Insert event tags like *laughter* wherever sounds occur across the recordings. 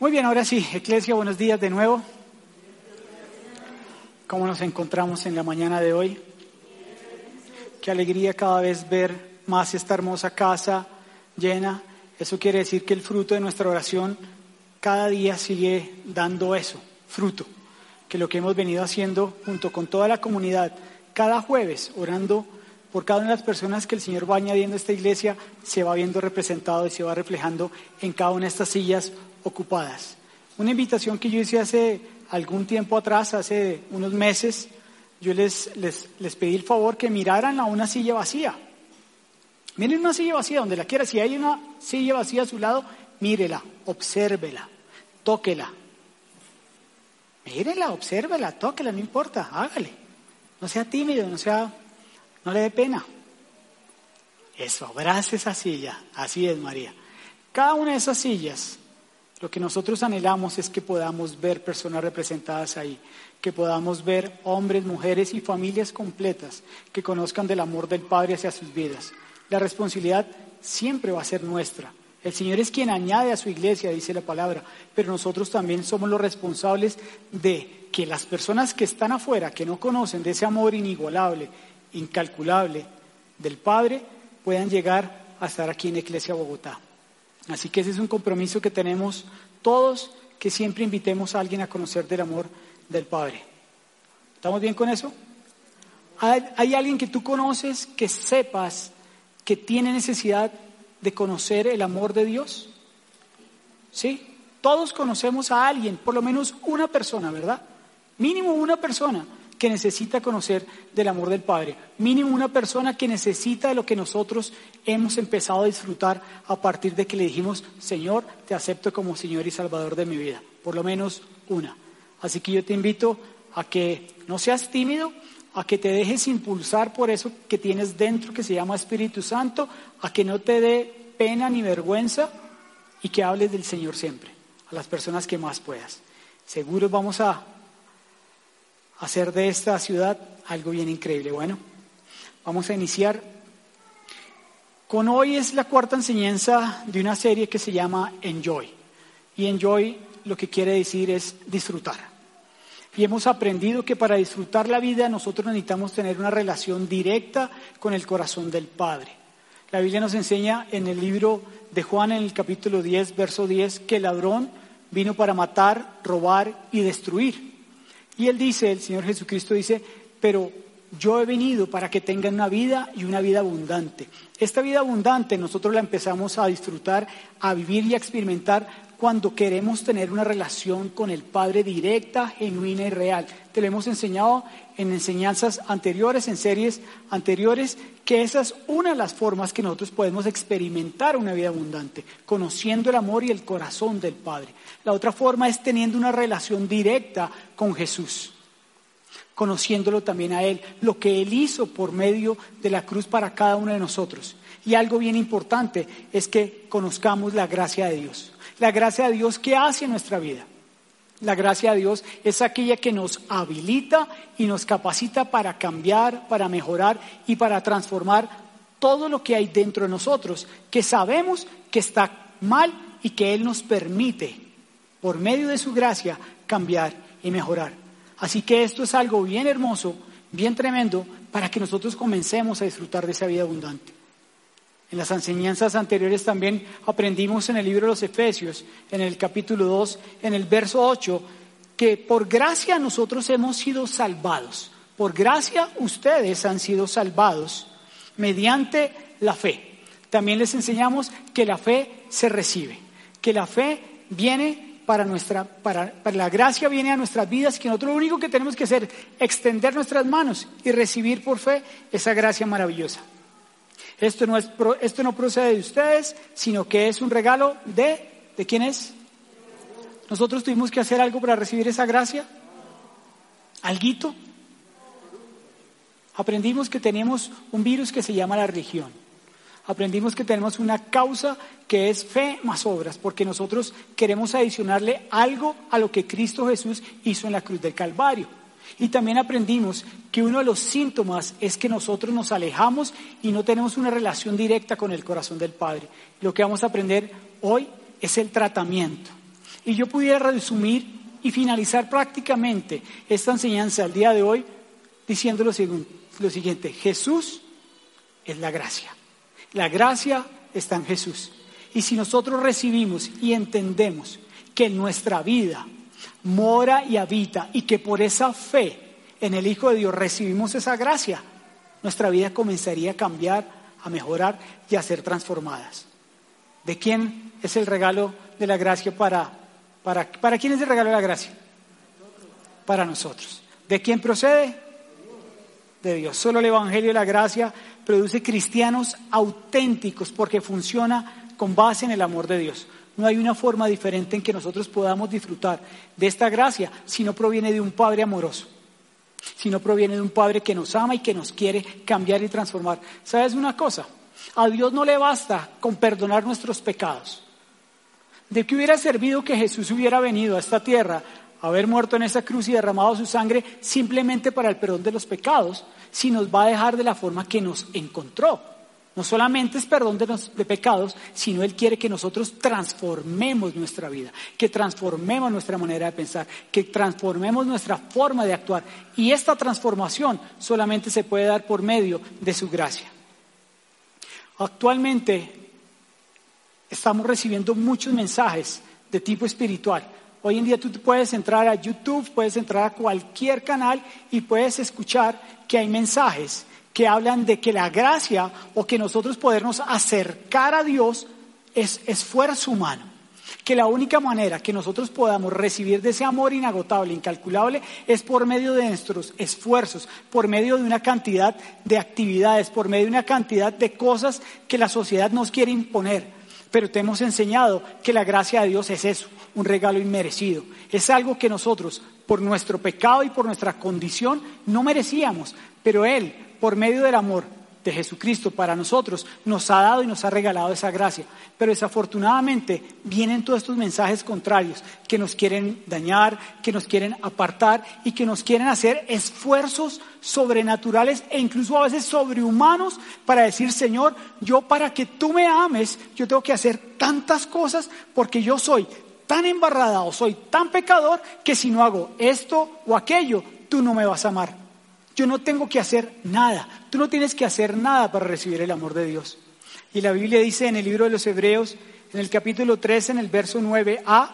Muy bien, ahora sí, Eclesia, buenos días de nuevo. ¿Cómo nos encontramos en la mañana de hoy? Qué alegría cada vez ver más esta hermosa casa llena. Eso quiere decir que el fruto de nuestra oración cada día sigue dando eso, fruto. Que lo que hemos venido haciendo junto con toda la comunidad, cada jueves orando por cada una de las personas que el Señor va añadiendo a esta iglesia, se va viendo representado y se va reflejando en cada una de estas sillas ocupadas. Una invitación que yo hice hace algún tiempo atrás, hace unos meses, yo les, les, les pedí el favor que miraran a una silla vacía. Miren una silla vacía donde la quiera. Si hay una silla vacía a su lado, mírela, obsérvela, tóquela. Mírela, obsérvela, tóquela, no importa, hágale. No sea tímido, no sea, no le dé pena. Eso, abrace esa silla. Así es, María. Cada una de esas sillas lo que nosotros anhelamos es que podamos ver personas representadas ahí, que podamos ver hombres, mujeres y familias completas que conozcan del amor del Padre hacia sus vidas. La responsabilidad siempre va a ser nuestra. El Señor es quien añade a su iglesia, dice la palabra, pero nosotros también somos los responsables de que las personas que están afuera, que no conocen de ese amor inigualable, incalculable del Padre, puedan llegar a estar aquí en Iglesia Bogotá. Así que ese es un compromiso que tenemos todos, que siempre invitemos a alguien a conocer del amor del Padre. ¿Estamos bien con eso? ¿Hay, alguien que tú conoces que sepas que tiene necesidad de conocer el amor de Dios? ¿Sí? Todos conocemos a alguien, por lo menos una persona, ¿verdad? Mínimo una persona que necesita conocer del amor del Padre, mínimo una persona que necesita de lo que nosotros hemos empezado a disfrutar a partir de que le dijimos, Señor, te acepto como Señor y Salvador de mi vida, por lo menos una. Así que yo te invito a que no seas tímido, a que te dejes impulsar por eso que tienes dentro que se llama Espíritu Santo, a que no te dé pena ni vergüenza y que hables del Señor siempre, a las personas que más puedas. Seguro vamos a hacer de esta ciudad algo bien increíble. Bueno, vamos a iniciar con hoy es la cuarta enseñanza de una serie que se llama Enjoy. Y Enjoy lo que quiere decir es disfrutar. Y hemos aprendido que para disfrutar la vida nosotros necesitamos tener una relación directa con el corazón del Padre. La Biblia nos enseña en el libro de Juan en el capítulo 10, verso 10, que el ladrón vino para matar, robar y destruir. Y él dice, el Señor Jesucristo dice, pero yo he venido para que tengan una vida y una vida abundante. Esta vida abundante nosotros la empezamos a disfrutar, a vivir y a experimentar cuando queremos tener una relación con el Padre directa, genuina y real. Te lo hemos enseñado en enseñanzas anteriores, en series anteriores, que esa es una de las formas que nosotros podemos experimentar una vida abundante, conociendo el amor y el corazón del Padre. La otra forma es teniendo una relación directa con Jesús, conociéndolo también a Él, lo que Él hizo por medio de la cruz para cada uno de nosotros. Y algo bien importante es que conozcamos la gracia de Dios. La gracia de Dios que hace en nuestra vida. La gracia de Dios es aquella que nos habilita y nos capacita para cambiar, para mejorar y para transformar todo lo que hay dentro de nosotros, que sabemos que está mal y que Él nos permite, por medio de su gracia, cambiar y mejorar. Así que esto es algo bien hermoso, bien tremendo, para que nosotros comencemos a disfrutar de esa vida abundante. En las enseñanzas anteriores también aprendimos en el libro de los Efesios, en el capítulo 2, en el verso 8, que por gracia nosotros hemos sido salvados. Por gracia ustedes han sido salvados mediante la fe. También les enseñamos que la fe se recibe, que la fe viene para nuestra, para, para la gracia viene a nuestras vidas, que nosotros lo único que tenemos que hacer es extender nuestras manos y recibir por fe esa gracia maravillosa. Esto no, es, esto no procede de ustedes, sino que es un regalo de, ¿de quién es? ¿Nosotros tuvimos que hacer algo para recibir esa gracia? ¿Alguito? Aprendimos que tenemos un virus que se llama la religión. Aprendimos que tenemos una causa que es fe más obras, porque nosotros queremos adicionarle algo a lo que Cristo Jesús hizo en la cruz del Calvario. Y también aprendimos que uno de los síntomas es que nosotros nos alejamos y no tenemos una relación directa con el corazón del Padre. Lo que vamos a aprender hoy es el tratamiento. Y yo pudiera resumir y finalizar prácticamente esta enseñanza al día de hoy diciendo lo, lo siguiente, Jesús es la gracia. La gracia está en Jesús. Y si nosotros recibimos y entendemos que nuestra vida mora y habita y que por esa fe en el Hijo de Dios recibimos esa gracia, nuestra vida comenzaría a cambiar, a mejorar y a ser transformadas. ¿De quién es el regalo de la gracia para, para, para quién es el regalo de la gracia? Para nosotros. ¿De quién procede? De Dios. Solo el Evangelio de la gracia produce cristianos auténticos porque funciona con base en el amor de Dios. No hay una forma diferente en que nosotros podamos disfrutar de esta gracia si no proviene de un Padre amoroso, si no proviene de un Padre que nos ama y que nos quiere cambiar y transformar. ¿Sabes una cosa? A Dios no le basta con perdonar nuestros pecados. ¿De qué hubiera servido que Jesús hubiera venido a esta tierra, haber muerto en esa cruz y derramado su sangre simplemente para el perdón de los pecados, si nos va a dejar de la forma que nos encontró? No solamente es perdón de, pecados, sino Él quiere que nosotros transformemos nuestra vida, que transformemos nuestra manera de pensar, que transformemos nuestra forma de actuar. Y esta transformación solamente se puede dar por medio de su gracia. Actualmente estamos recibiendo muchos mensajes de tipo espiritual. Hoy en día tú puedes entrar a YouTube, puedes entrar a cualquier canal y puedes escuchar que hay mensajes que hablan de que la gracia o que nosotros podernos acercar a Dios es esfuerzo humano. Que la única manera que nosotros podamos recibir de ese amor inagotable, incalculable, es por medio de nuestros esfuerzos, por medio de una cantidad de actividades, por medio de una cantidad de cosas que la sociedad nos quiere imponer. Pero te hemos enseñado que la gracia de Dios es eso, un regalo inmerecido. Es algo que nosotros, por nuestro pecado y por nuestra condición, no merecíamos, pero Él por medio del amor de Jesucristo para nosotros, nos ha dado y nos ha regalado esa gracia. Pero desafortunadamente vienen todos estos mensajes contrarios que nos quieren dañar, que nos quieren apartar y que nos quieren hacer esfuerzos sobrenaturales e incluso a veces sobrehumanos para decir, Señor, yo para que tú me ames, yo tengo que hacer tantas cosas porque yo soy tan embarrada o soy tan pecador que si no hago esto o aquello, tú no me vas a amar. Yo no tengo que hacer nada. Tú no tienes que hacer nada para recibir el amor de Dios. Y la Biblia dice en el libro de los Hebreos, en el capítulo 13, en el verso 9a,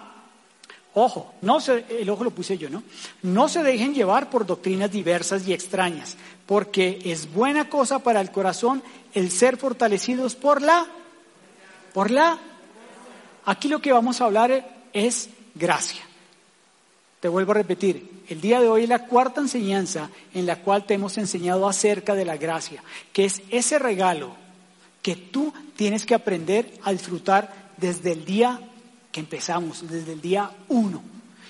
ojo, no se, el ojo lo puse yo, ¿no? No se dejen llevar por doctrinas diversas y extrañas, porque es buena cosa para el corazón el ser fortalecidos por la, por la. Aquí lo que vamos a hablar es gracia. Te vuelvo a repetir, el día de hoy es la cuarta enseñanza en la cual te hemos enseñado acerca de la gracia, que es ese regalo que tú tienes que aprender a disfrutar desde el día que empezamos, desde el día uno.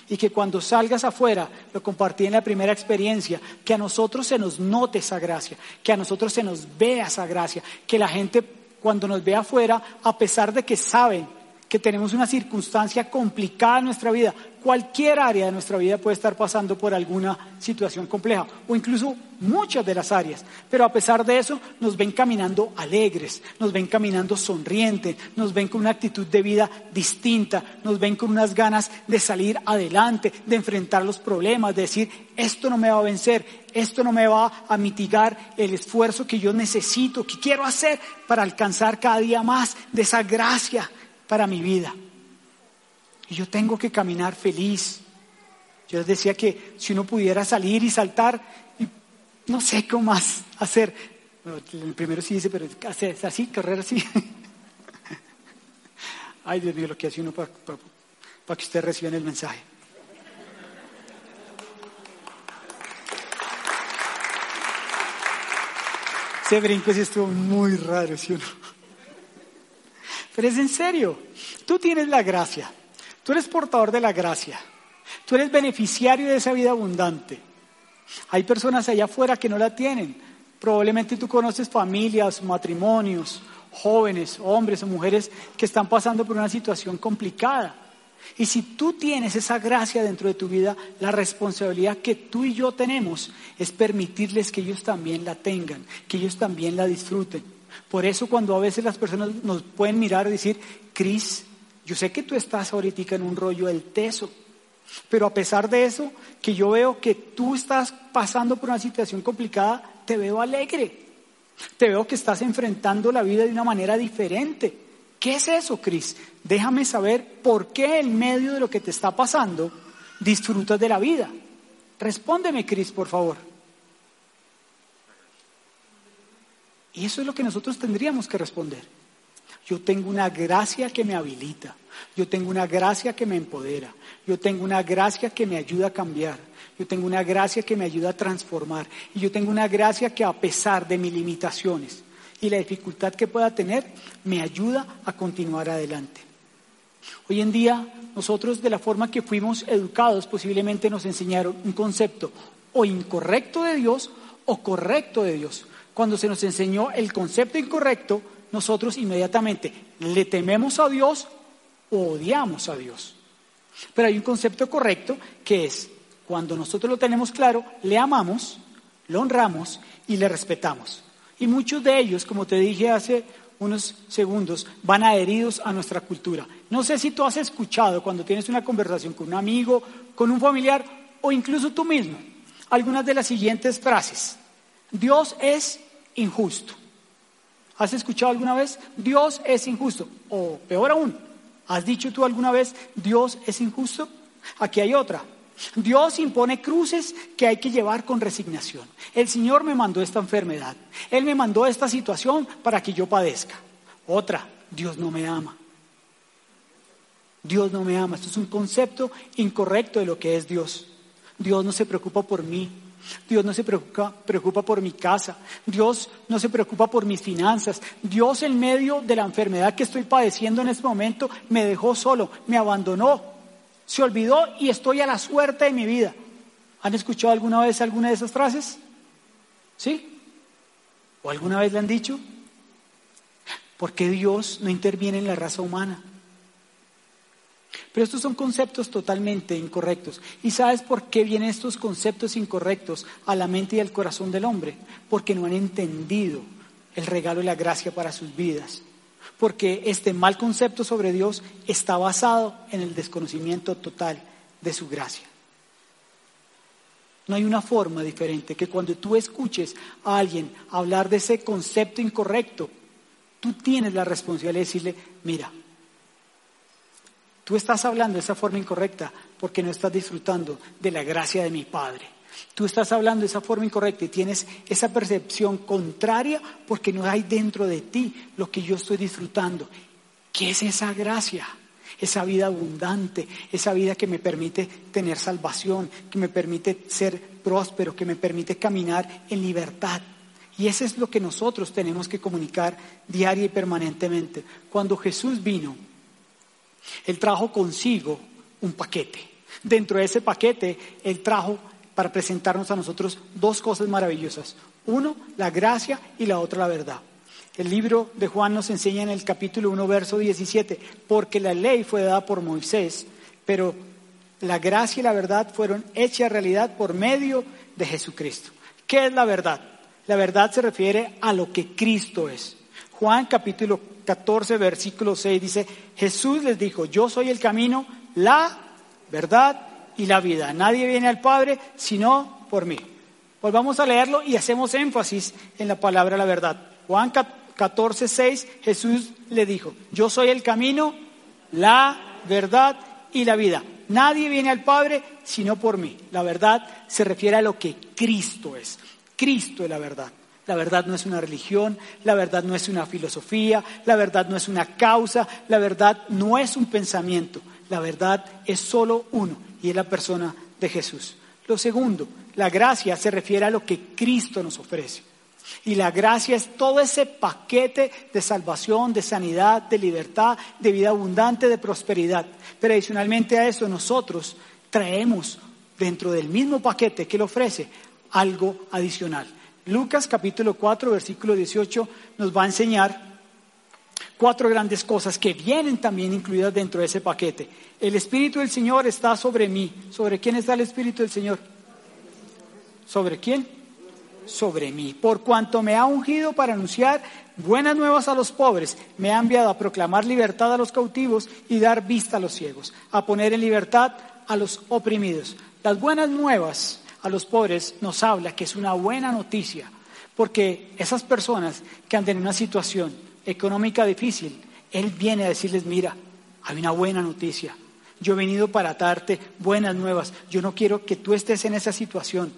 Y que cuando salgas afuera, lo compartí en la primera experiencia, que a nosotros se nos note esa gracia, que a nosotros se nos vea esa gracia, que la gente cuando nos ve afuera, a pesar de que saben que tenemos una circunstancia complicada en nuestra vida, cualquier área de nuestra vida puede estar pasando por alguna situación compleja o incluso muchas de las áreas. Pero a pesar de eso nos ven caminando alegres, nos ven caminando sonrientes, nos ven con una actitud de vida distinta, nos ven con unas ganas de salir adelante, de enfrentar los problemas, de decir, esto no me va a vencer, esto no me va a mitigar el esfuerzo que yo necesito, que quiero hacer para alcanzar cada día más de esa gracia para mi vida. Y yo tengo que caminar feliz. Yo les decía que si uno pudiera salir y saltar, no sé cómo más hacer. el primero sí dice, pero hacer así, correr así. *laughs* Ay, Dios mío, lo que hace uno para, que ustedes reciban el mensaje. Ese brinco sí estuvo muy raro, ¿sí o? Pero es en serio, tú tienes la gracia. Tú eres portador de la gracia. Tú eres beneficiario de esa vida abundante. Hay personas allá afuera que no la tienen. Probablemente tú conoces familias, matrimonios, jóvenes, hombres o mujeres que están pasando por una situación complicada. Y si tú tienes esa gracia dentro de tu vida, la responsabilidad que tú y yo tenemos es permitirles que ellos también la tengan, que ellos también la disfruten. Por eso cuando a veces las personas nos pueden mirar y decir, Cris, yo sé que tú estás ahorita en un rollo del teso, pero a pesar de eso, que yo veo que tú estás pasando por una situación complicada, te veo alegre. Te veo que estás enfrentando la vida de una manera diferente. ¿Qué es eso, Cris? Déjame saber por qué en medio de lo que te está pasando disfrutas de la vida. Respóndeme, Cris, por favor. Y eso es lo que nosotros tendríamos que responder. Yo tengo una gracia que me habilita. Yo tengo una gracia que me empodera. Yo tengo una gracia que me ayuda a cambiar. Yo tengo una gracia que me ayuda a transformar. Y yo tengo una gracia que a pesar de mis limitaciones y la dificultad que pueda tener, me ayuda a continuar adelante. Hoy en día, nosotros de la forma que fuimos educados, posiblemente nos enseñaron un concepto o incorrecto de Dios o correcto de Dios. Cuando se nos enseñó el concepto incorrecto, nosotros inmediatamente le tememos a Dios o odiamos a Dios. Pero hay un concepto correcto que es, cuando nosotros lo tenemos claro, le amamos, lo honramos y le respetamos. Y muchos de ellos, como te dije hace unos segundos, van adheridos a nuestra cultura. No sé si tú has escuchado cuando tienes una conversación con un amigo, con un familiar o incluso tú mismo, algunas de las siguientes frases. Dios es injusto. ¿Has escuchado alguna vez? Dios es injusto. O peor aún, ¿has dicho tú alguna vez Dios es injusto? Aquí hay otra. Dios impone cruces que hay que llevar con resignación. El Señor me mandó esta enfermedad. Él me mandó esta situación para que yo padezca. Otra, Dios no me ama. Dios no me ama. Esto es un concepto incorrecto de lo que es Dios. Dios no se preocupa por mí. Dios no se preocupa, preocupa, por mi casa. Dios no se preocupa por mis finanzas. Dios en medio de la enfermedad que estoy padeciendo en este momento me dejó solo, me abandonó, se olvidó y estoy a la suerte de mi vida. ¿Han escuchado alguna vez alguna de esas frases? ¿Sí? ¿O alguna vez le han dicho? ¿Por qué Dios no interviene en la raza humana? Pero estos son conceptos totalmente incorrectos. ¿Y sabes por qué vienen estos conceptos incorrectos a la mente y al corazón del hombre? Porque no han entendido el regalo y la gracia para sus vidas. Porque este mal concepto sobre Dios está basado en el desconocimiento total de su gracia. No hay una forma diferente que cuando tú escuches a alguien hablar de ese concepto incorrecto, tú tienes la responsabilidad de decirle, mira, Tú estás hablando de esa forma incorrecta porque no estás disfrutando de la gracia de mi Padre. Tú estás hablando de esa forma incorrecta y tienes esa percepción contraria porque no hay dentro de ti lo que yo estoy disfrutando. ¿Qué es esa gracia? Esa vida abundante, esa vida que me permite tener salvación, que me permite ser próspero, que me permite caminar en libertad. Y eso es lo que nosotros tenemos que comunicar diaria y permanentemente. Cuando Jesús vino, él trajo consigo un paquete. Dentro de ese paquete, Él trajo para presentarnos a nosotros dos cosas maravillosas. Uno, la gracia y la otra, la verdad. El libro de Juan nos enseña en el capítulo 1, verso 17, porque la ley fue dada por Moisés, pero la gracia y la verdad fueron hechas realidad por medio de Jesucristo. ¿Qué es la verdad? La verdad se refiere a lo que Cristo es. Juan capítulo 14, versículo 6 dice, Jesús les dijo, yo soy el camino, la verdad y la vida. Nadie viene al Padre sino por mí. Volvamos a leerlo y hacemos énfasis en la palabra la verdad. Juan 14, 6, Jesús le dijo, yo soy el camino, la verdad y la vida. Nadie viene al Padre sino por mí. La verdad se refiere a lo que Cristo es. Cristo es la verdad. La verdad no es una religión, la verdad no es una filosofía, la verdad no es una causa, la verdad no es un pensamiento, la verdad es solo uno y es la persona de Jesús. Lo segundo, la gracia se refiere a lo que Cristo nos ofrece. Y la gracia es todo ese paquete de salvación, de sanidad, de libertad, de vida abundante, de prosperidad. Pero adicionalmente a eso nosotros traemos dentro del mismo paquete que Él ofrece algo adicional. Lucas capítulo 4, versículo 18 nos va a enseñar cuatro grandes cosas que vienen también incluidas dentro de ese paquete. El Espíritu del Señor está sobre mí. ¿Sobre quién está el Espíritu del Señor? ¿Sobre quién? Sobre mí. Por cuanto me ha ungido para anunciar buenas nuevas a los pobres, me ha enviado a proclamar libertad a los cautivos y dar vista a los ciegos, a poner en libertad a los oprimidos. Las buenas nuevas a los pobres nos habla que es una buena noticia, porque esas personas que andan en una situación económica difícil, Él viene a decirles, mira, hay una buena noticia. Yo he venido para darte buenas nuevas. Yo no quiero que tú estés en esa situación.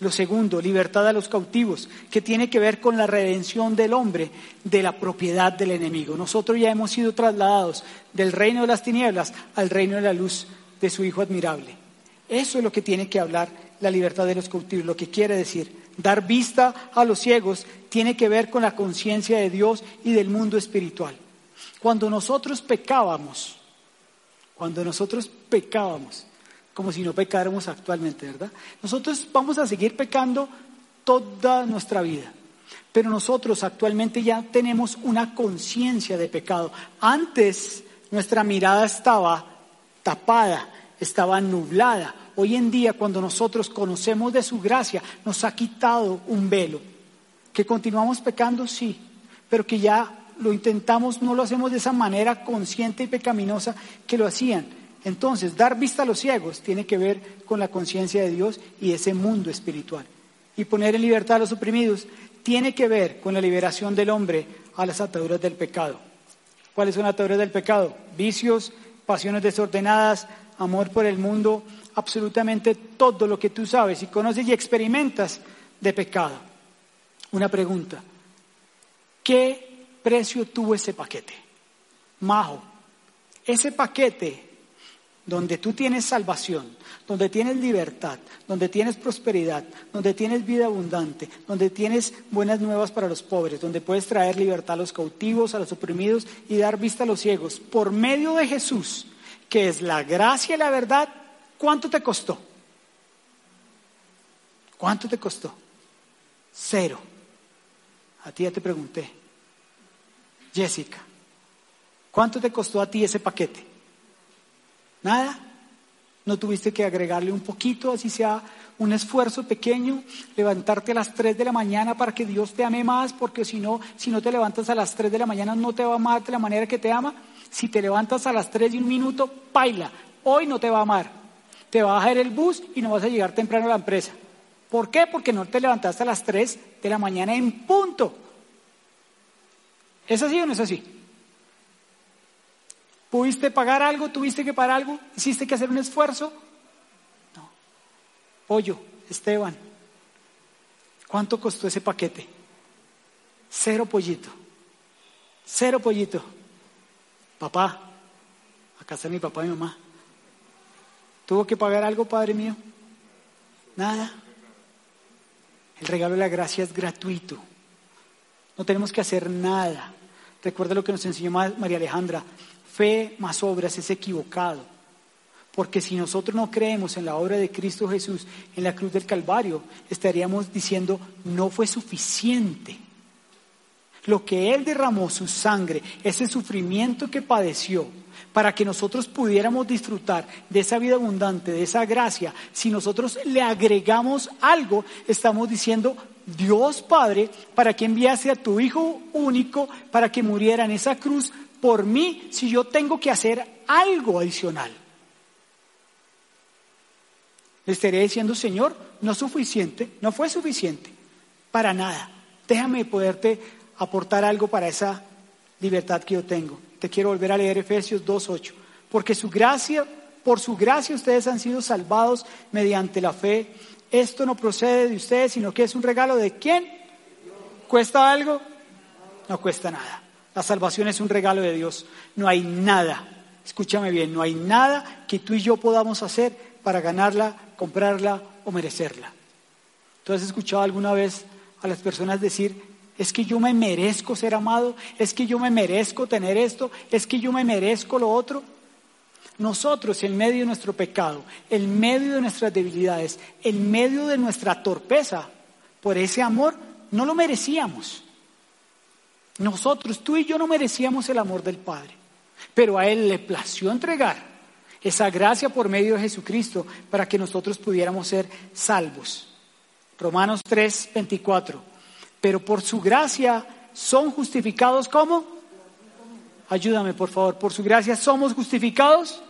Lo segundo, libertad a los cautivos, que tiene que ver con la redención del hombre de la propiedad del enemigo. Nosotros ya hemos sido trasladados del reino de las tinieblas al reino de la luz de su Hijo admirable. Eso es lo que tiene que hablar la libertad de los cautivos, lo que quiere decir dar vista a los ciegos tiene que ver con la conciencia de Dios y del mundo espiritual. Cuando nosotros pecábamos, cuando nosotros pecábamos, como si no pecáramos actualmente, ¿verdad? Nosotros vamos a seguir pecando toda nuestra vida. Pero nosotros actualmente ya tenemos una conciencia de pecado. Antes nuestra mirada estaba tapada, estaba nublada. Hoy en día, cuando nosotros conocemos de su gracia, nos ha quitado un velo. Que continuamos pecando, sí, pero que ya lo intentamos, no lo hacemos de esa manera consciente y pecaminosa que lo hacían. Entonces, dar vista a los ciegos tiene que ver con la conciencia de Dios y ese mundo espiritual. Y poner en libertad a los oprimidos tiene que ver con la liberación del hombre a las ataduras del pecado. ¿Cuáles son las ataduras del pecado? Vicios, pasiones desordenadas, amor por el mundo, absolutamente todo lo que tú sabes y conoces y experimentas de pecado. Una pregunta. ¿Qué precio tuvo ese paquete? Majo, ese paquete donde tú tienes salvación, donde tienes libertad, donde tienes prosperidad, donde tienes vida abundante, donde tienes buenas nuevas para los pobres, donde puedes traer libertad a los cautivos, a los oprimidos y dar vista a los ciegos, por medio de Jesús, que es la gracia y la verdad, ¿cuánto te costó? ¿Cuánto te costó? Cero. A ti ya te pregunté. Jessica, ¿cuánto te costó a ti ese paquete? Nada. No tuviste que agregarle un poquito, así sea un esfuerzo pequeño, levantarte a las 3 de la mañana para que Dios te ame más, porque si no, si no te levantas a las 3 de la mañana no te va a amar de la manera que te ama. Si te levantas a las 3 y un minuto, paila, hoy no te va a amar. Te va a bajar el bus y no vas a llegar temprano a la empresa. ¿Por qué? Porque no te levantaste a las 3 de la mañana en punto. ¿Es así o no es así? ¿Pudiste pagar algo? ¿Tuviste que pagar algo? ¿Hiciste que hacer un esfuerzo? No. Pollo, Esteban, ¿cuánto costó ese paquete? Cero pollito. Cero pollito. Papá, acá está mi papá y mi mamá. ¿Tuvo que pagar algo, Padre mío? Nada. El regalo de la gracia es gratuito. No tenemos que hacer nada. Recuerda lo que nos enseñó María Alejandra. Fe más obras es equivocado. Porque si nosotros no creemos en la obra de Cristo Jesús en la cruz del Calvario, estaríamos diciendo, no fue suficiente. Lo que Él derramó, su sangre, ese sufrimiento que padeció, para que nosotros pudiéramos disfrutar de esa vida abundante, de esa gracia, si nosotros le agregamos algo, estamos diciendo, Dios Padre, para que enviase a tu Hijo único, para que muriera en esa cruz por mí si yo tengo que hacer algo adicional? Le estaría diciendo, Señor, no es suficiente, no fue suficiente, para nada. Déjame poderte aportar algo para esa libertad que yo tengo. Te quiero volver a leer Efesios 2.8. Porque su gracia, por su gracia ustedes han sido salvados mediante la fe. Esto no procede de ustedes, sino que es un regalo de quién? ¿Cuesta algo? No cuesta nada. La salvación es un regalo de Dios. No hay nada, escúchame bien, no hay nada que tú y yo podamos hacer para ganarla, comprarla o merecerla. ¿Tú has escuchado alguna vez a las personas decir, es que yo me merezco ser amado, es que yo me merezco tener esto, es que yo me merezco lo otro? Nosotros, en medio de nuestro pecado, en medio de nuestras debilidades, en medio de nuestra torpeza, por ese amor, no lo merecíamos. Nosotros, tú y yo no merecíamos el amor del Padre, pero a Él le plació entregar esa gracia por medio de Jesucristo para que nosotros pudiéramos ser salvos. Romanos 3, 24. Pero por su gracia son justificados como? Ayúdame, por favor. Por su gracia somos justificados.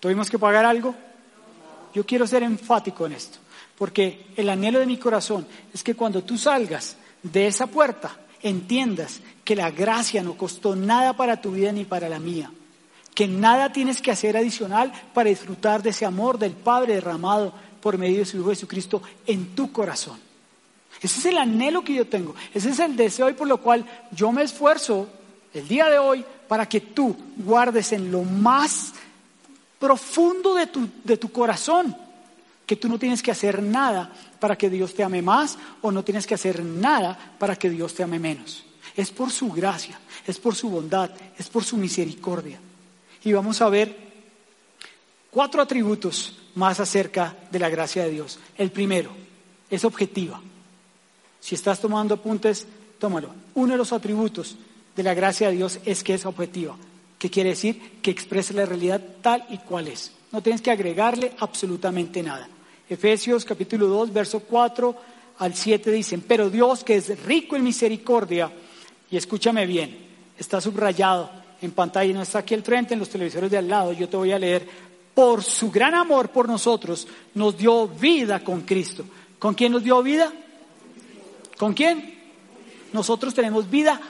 ¿Tuvimos que pagar algo? Yo quiero ser enfático en esto, porque el anhelo de mi corazón es que cuando tú salgas de esa puerta, entiendas que la gracia no costó nada para tu vida ni para la mía, que nada tienes que hacer adicional para disfrutar de ese amor del Padre derramado por medio de su Hijo Jesucristo en tu corazón. Ese es el anhelo que yo tengo, ese es el deseo y por lo cual yo me esfuerzo el día de hoy para que tú guardes en lo más profundo de tu, de tu corazón que tú no tienes que hacer nada para que Dios te ame más o no tienes que hacer nada para que Dios te ame menos. Es por su gracia, es por su bondad, es por su misericordia. Y vamos a ver cuatro atributos más acerca de la gracia de Dios. El primero es objetiva. Si estás tomando apuntes, tómalo. Uno de los atributos de la gracia de Dios es que es objetiva. ¿Qué quiere decir? Que expresa la realidad tal y cual es. No tienes que agregarle absolutamente nada. Efesios capítulo 2, verso 4 al 7 dicen, pero Dios que es rico en misericordia, y escúchame bien, está subrayado en pantalla, no está aquí al frente, en los televisores de al lado, yo te voy a leer, por su gran amor por nosotros, nos dio vida con Cristo. ¿Con quién nos dio vida? ¿Con quién? Nosotros tenemos vida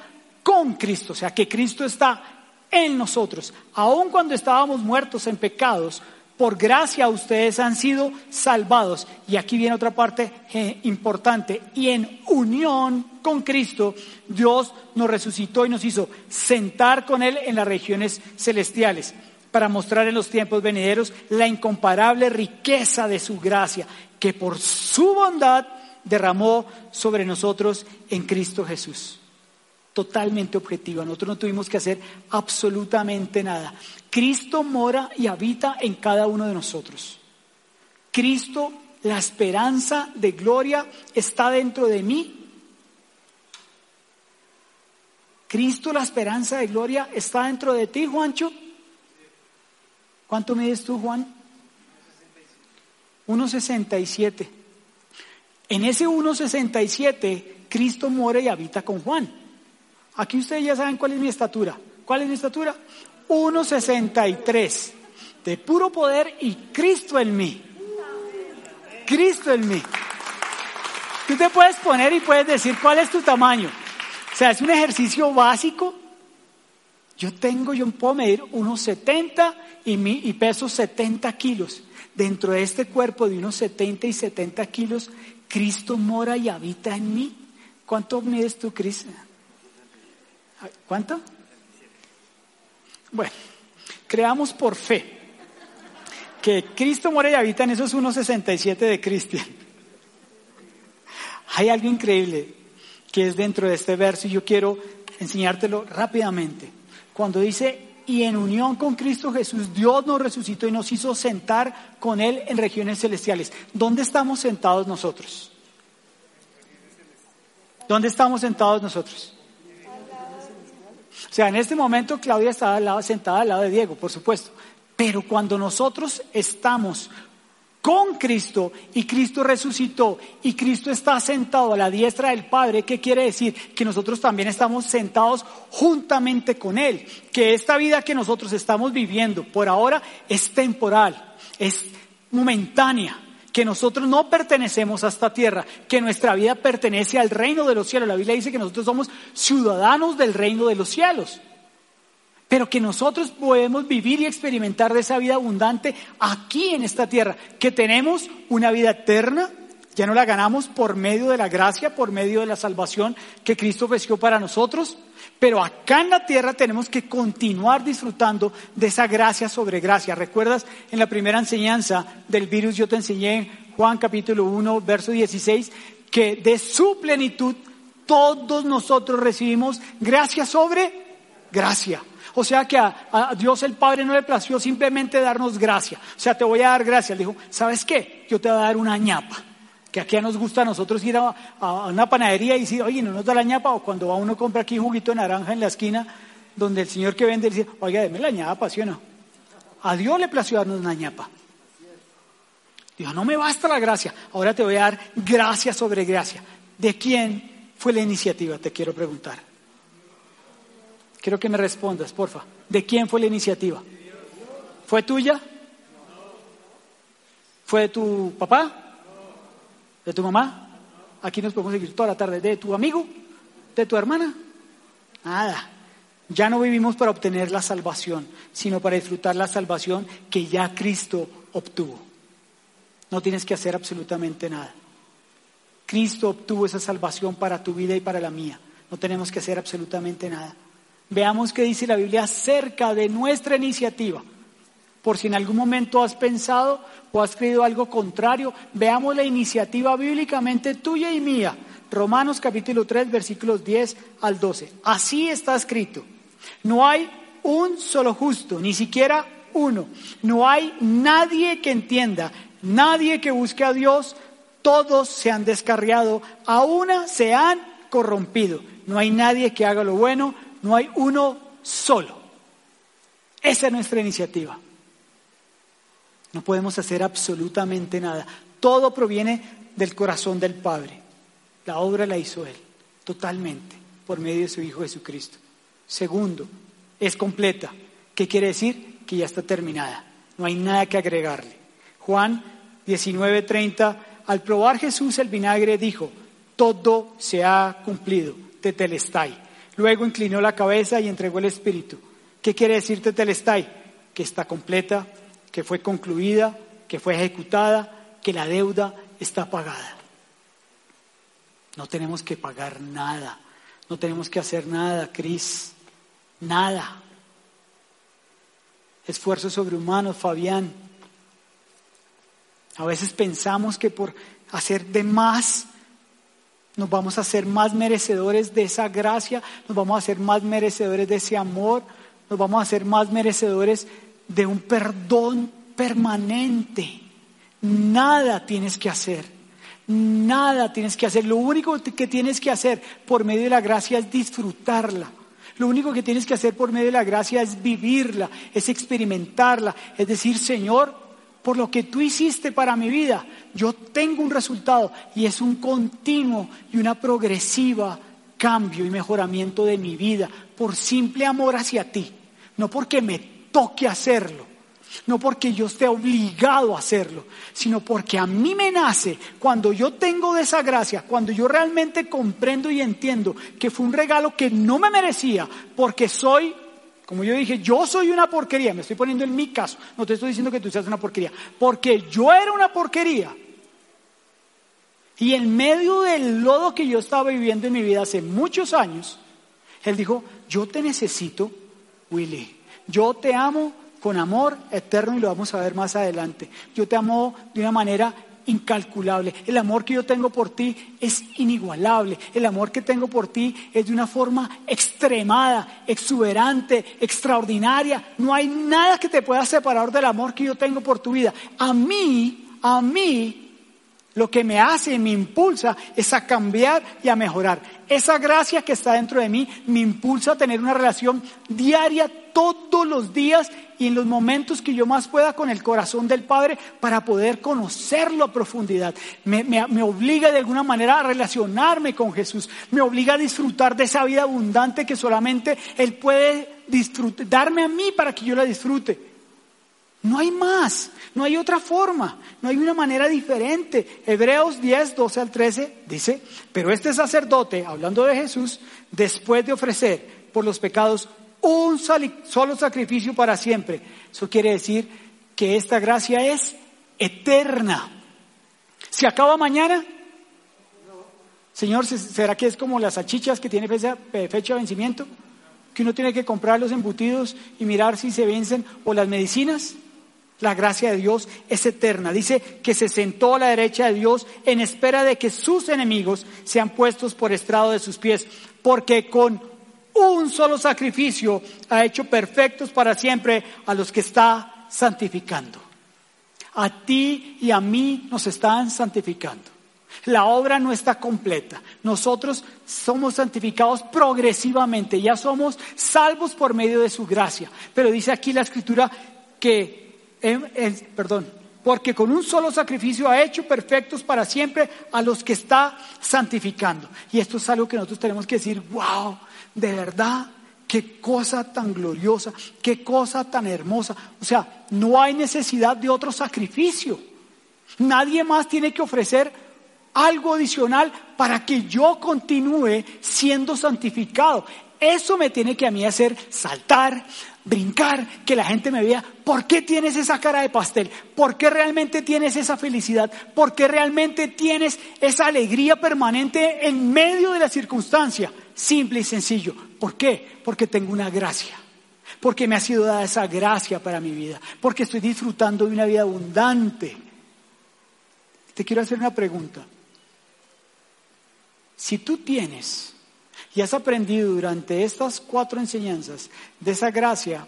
con Cristo, o sea que Cristo está en nosotros. Aun cuando estábamos muertos en pecados, por gracia ustedes han sido salvados. Y aquí viene otra parte eh, importante. Y en unión con Cristo, Dios nos resucitó y nos hizo sentar con Él en las regiones celestiales para mostrar en los tiempos venideros la incomparable riqueza de su gracia, que por su bondad derramó sobre nosotros en Cristo Jesús totalmente objetiva. Nosotros no tuvimos que hacer absolutamente nada. Cristo mora y habita en cada uno de nosotros. Cristo, la esperanza de gloria, está dentro de mí. Cristo, la esperanza de gloria, está dentro de ti, Juancho. ¿Cuánto mides tú, Juan? 1,67. En ese 1,67, Cristo mora y habita con Juan. Aquí ustedes ya saben cuál es mi estatura. ¿Cuál es mi estatura? 1,63. De puro poder y Cristo en mí. Cristo en mí. Tú te puedes poner y puedes decir cuál es tu tamaño. O sea, es un ejercicio básico. Yo tengo, yo puedo medir unos 70 y, mi, y peso 70 kilos. Dentro de este cuerpo de unos 70 y 70 kilos, Cristo mora y habita en mí. ¿Cuánto mides tú, Cristo? ¿Cuánto? Bueno, creamos por fe que Cristo muere y habita en esos 1.67 de Cristian. Hay algo increíble que es dentro de este verso y yo quiero enseñártelo rápidamente. Cuando dice, y en unión con Cristo Jesús, Dios nos resucitó y nos hizo sentar con Él en regiones celestiales. ¿Dónde estamos sentados nosotros? ¿Dónde estamos sentados nosotros? O sea, en este momento Claudia está sentada al lado de Diego, por supuesto. Pero cuando nosotros estamos con Cristo y Cristo resucitó y Cristo está sentado a la diestra del Padre, ¿qué quiere decir? Que nosotros también estamos sentados juntamente con Él, que esta vida que nosotros estamos viviendo por ahora es temporal, es momentánea, que nosotros no pertenecemos a esta tierra, que nuestra vida pertenece al reino de los cielos. La Biblia dice que nosotros somos ciudadanos del reino de los cielos, pero que nosotros podemos vivir y experimentar de esa vida abundante aquí en esta tierra, que tenemos una vida eterna, ya no la ganamos por medio de la gracia, por medio de la salvación que Cristo ofreció para nosotros, pero acá en la tierra tenemos que continuar disfrutando de esa gracia sobre gracia. ¿Recuerdas en la primera enseñanza del virus yo te enseñé en Juan capítulo 1, verso 16, que de su plenitud todos nosotros recibimos gracia sobre gracia. O sea que a, Dios el Padre no le plació simplemente darnos gracia. O sea, te voy a dar gracia. Le dijo, ¿sabes qué? Yo te voy a dar una ñapa que aquí nos gusta a nosotros ir a, una panadería y decir, oye, no nos da la ñapa, o cuando va uno compra aquí juguito de naranja en la esquina, donde el señor que vende dice, oiga, deme la ñapa, ¿sí o no? A Dios le plació darnos una ñapa. Dijo, no me basta la gracia, ahora te voy a dar gracia sobre gracia. ¿De quién fue la iniciativa? Te quiero preguntar. Quiero que me respondas, porfa. ¿De quién fue la iniciativa? ¿Fue tuya? ¿Fue de tu papá? ¿De tu mamá? Aquí nos podemos seguir toda la tarde. ¿De tu amigo? ¿De tu hermana? Nada. Ya no vivimos para obtener la salvación, sino para disfrutar la salvación que ya Cristo obtuvo. No tienes que hacer absolutamente nada. Cristo obtuvo esa salvación para tu vida y para la mía. No tenemos que hacer absolutamente nada. Veamos qué dice la Biblia acerca de nuestra iniciativa. Por si en algún momento has pensado o has creído algo contrario, veamos la iniciativa bíblicamente tuya y mía. Romanos capítulo 3 versículos 10 al 12. Así está escrito. No hay un solo justo, ni siquiera uno. No hay nadie que entienda, nadie que busque a Dios. Todos se han descarriado, a una se han corrompido. No hay nadie que haga lo bueno, no hay uno solo. Esa es nuestra iniciativa. No podemos hacer absolutamente nada. Todo proviene del corazón del Padre. La obra la hizo Él, totalmente, por medio de su Hijo Jesucristo. Segundo, es completa. ¿Qué quiere decir? Que ya está terminada. No hay nada que agregarle. Juan 19:30, al probar Jesús el vinagre, dijo, todo se ha cumplido, tetelestai. Luego inclinó la cabeza y entregó el Espíritu. ¿Qué quiere decir tetelestai? Que está completa, que fue concluida, que fue ejecutada, que la deuda está pagada. No tenemos que pagar nada, no tenemos que hacer nada, Cris, nada. Esfuerzo sobrehumano, Fabián. A veces pensamos que por hacer de más nos vamos a hacer más merecedores de esa gracia, nos vamos a hacer más merecedores de ese amor, nos vamos a hacer más merecedores de un perdón permanente. Nada tienes que hacer, nada tienes que hacer. Lo único que tienes que hacer por medio de la gracia es disfrutarla. Lo único que tienes que hacer por medio de la gracia es vivirla, es experimentarla, es decir, Señor, por lo que tú hiciste para mi vida, yo tengo un resultado y es un continuo y una progresiva cambio y mejoramiento de mi vida por simple amor hacia ti, no porque me toque hacerlo, no porque yo esté obligado a hacerlo, sino porque a mí me nace cuando yo tengo de esa gracia, cuando yo realmente comprendo y entiendo que fue un regalo que no me merecía, porque soy, como yo dije, yo soy una porquería, me estoy poniendo en mi caso, no te estoy diciendo que tú seas una porquería, porque yo era una porquería. Y en medio del lodo que yo estaba viviendo en mi vida hace muchos años, él dijo, yo te necesito, Willy, yo te amo con amor eterno y lo vamos a ver más adelante. Yo te amo de una manera incalculable. El amor que yo tengo por ti es inigualable. El amor que tengo por ti es de una forma extremada, exuberante, extraordinaria. No hay nada que te pueda separar del amor que yo tengo por tu vida. A mí, a mí, lo que me hace y me impulsa es a cambiar y a mejorar. Esa gracia que está dentro de mí me impulsa a tener una relación diaria todos los días y en los momentos que yo más pueda con el corazón del Padre para poder conocerlo a profundidad. Me, me, obliga de alguna manera a relacionarme con Jesús. Me obliga a disfrutar de esa vida abundante que solamente Él puede darme a mí para que yo la disfrute. No hay más, no hay otra forma, no hay una manera diferente. Hebreos 10, 12 al 13 dice, pero este sacerdote, hablando de Jesús, después de ofrecer por los pecados un solo sacrificio para siempre, eso quiere decir que esta gracia es eterna. ¿Se acaba mañana? Señor, ¿será que es como las salchichas que tiene fecha, fecha de vencimiento? Que uno tiene que comprar los embutidos y mirar si se vencen o las medicinas. La gracia de Dios es eterna. Dice que se sentó a la derecha de Dios en espera de que sus enemigos sean puestos por estrado de sus pies, porque con un solo sacrificio ha hecho perfectos para siempre a los que está santificando. A ti y a mí nos están santificando. La obra no está completa. Nosotros somos santificados progresivamente. Ya somos salvos por medio de su gracia. Pero dice aquí la escritura que perdón, porque con un solo sacrificio ha hecho perfectos para siempre a los que está santificando. Y esto es algo que nosotros tenemos que decir, wow, de verdad, qué cosa tan gloriosa, qué cosa tan hermosa. O sea, no hay necesidad de otro sacrificio. Nadie más tiene que ofrecer algo adicional para que yo continúe siendo santificado. Eso me tiene que a mí hacer saltar, brincar, que la gente me vea, ¿por qué tienes esa cara de pastel? ¿Por qué realmente tienes esa felicidad? ¿Por qué realmente tienes esa alegría permanente en medio de la circunstancia? Simple y sencillo. ¿Por qué? Porque tengo una gracia. Porque me ha sido dada esa gracia para mi vida. Porque estoy disfrutando de una vida abundante. Te quiero hacer una pregunta. Si tú tienes y has aprendido durante estas cuatro enseñanzas de esa gracia,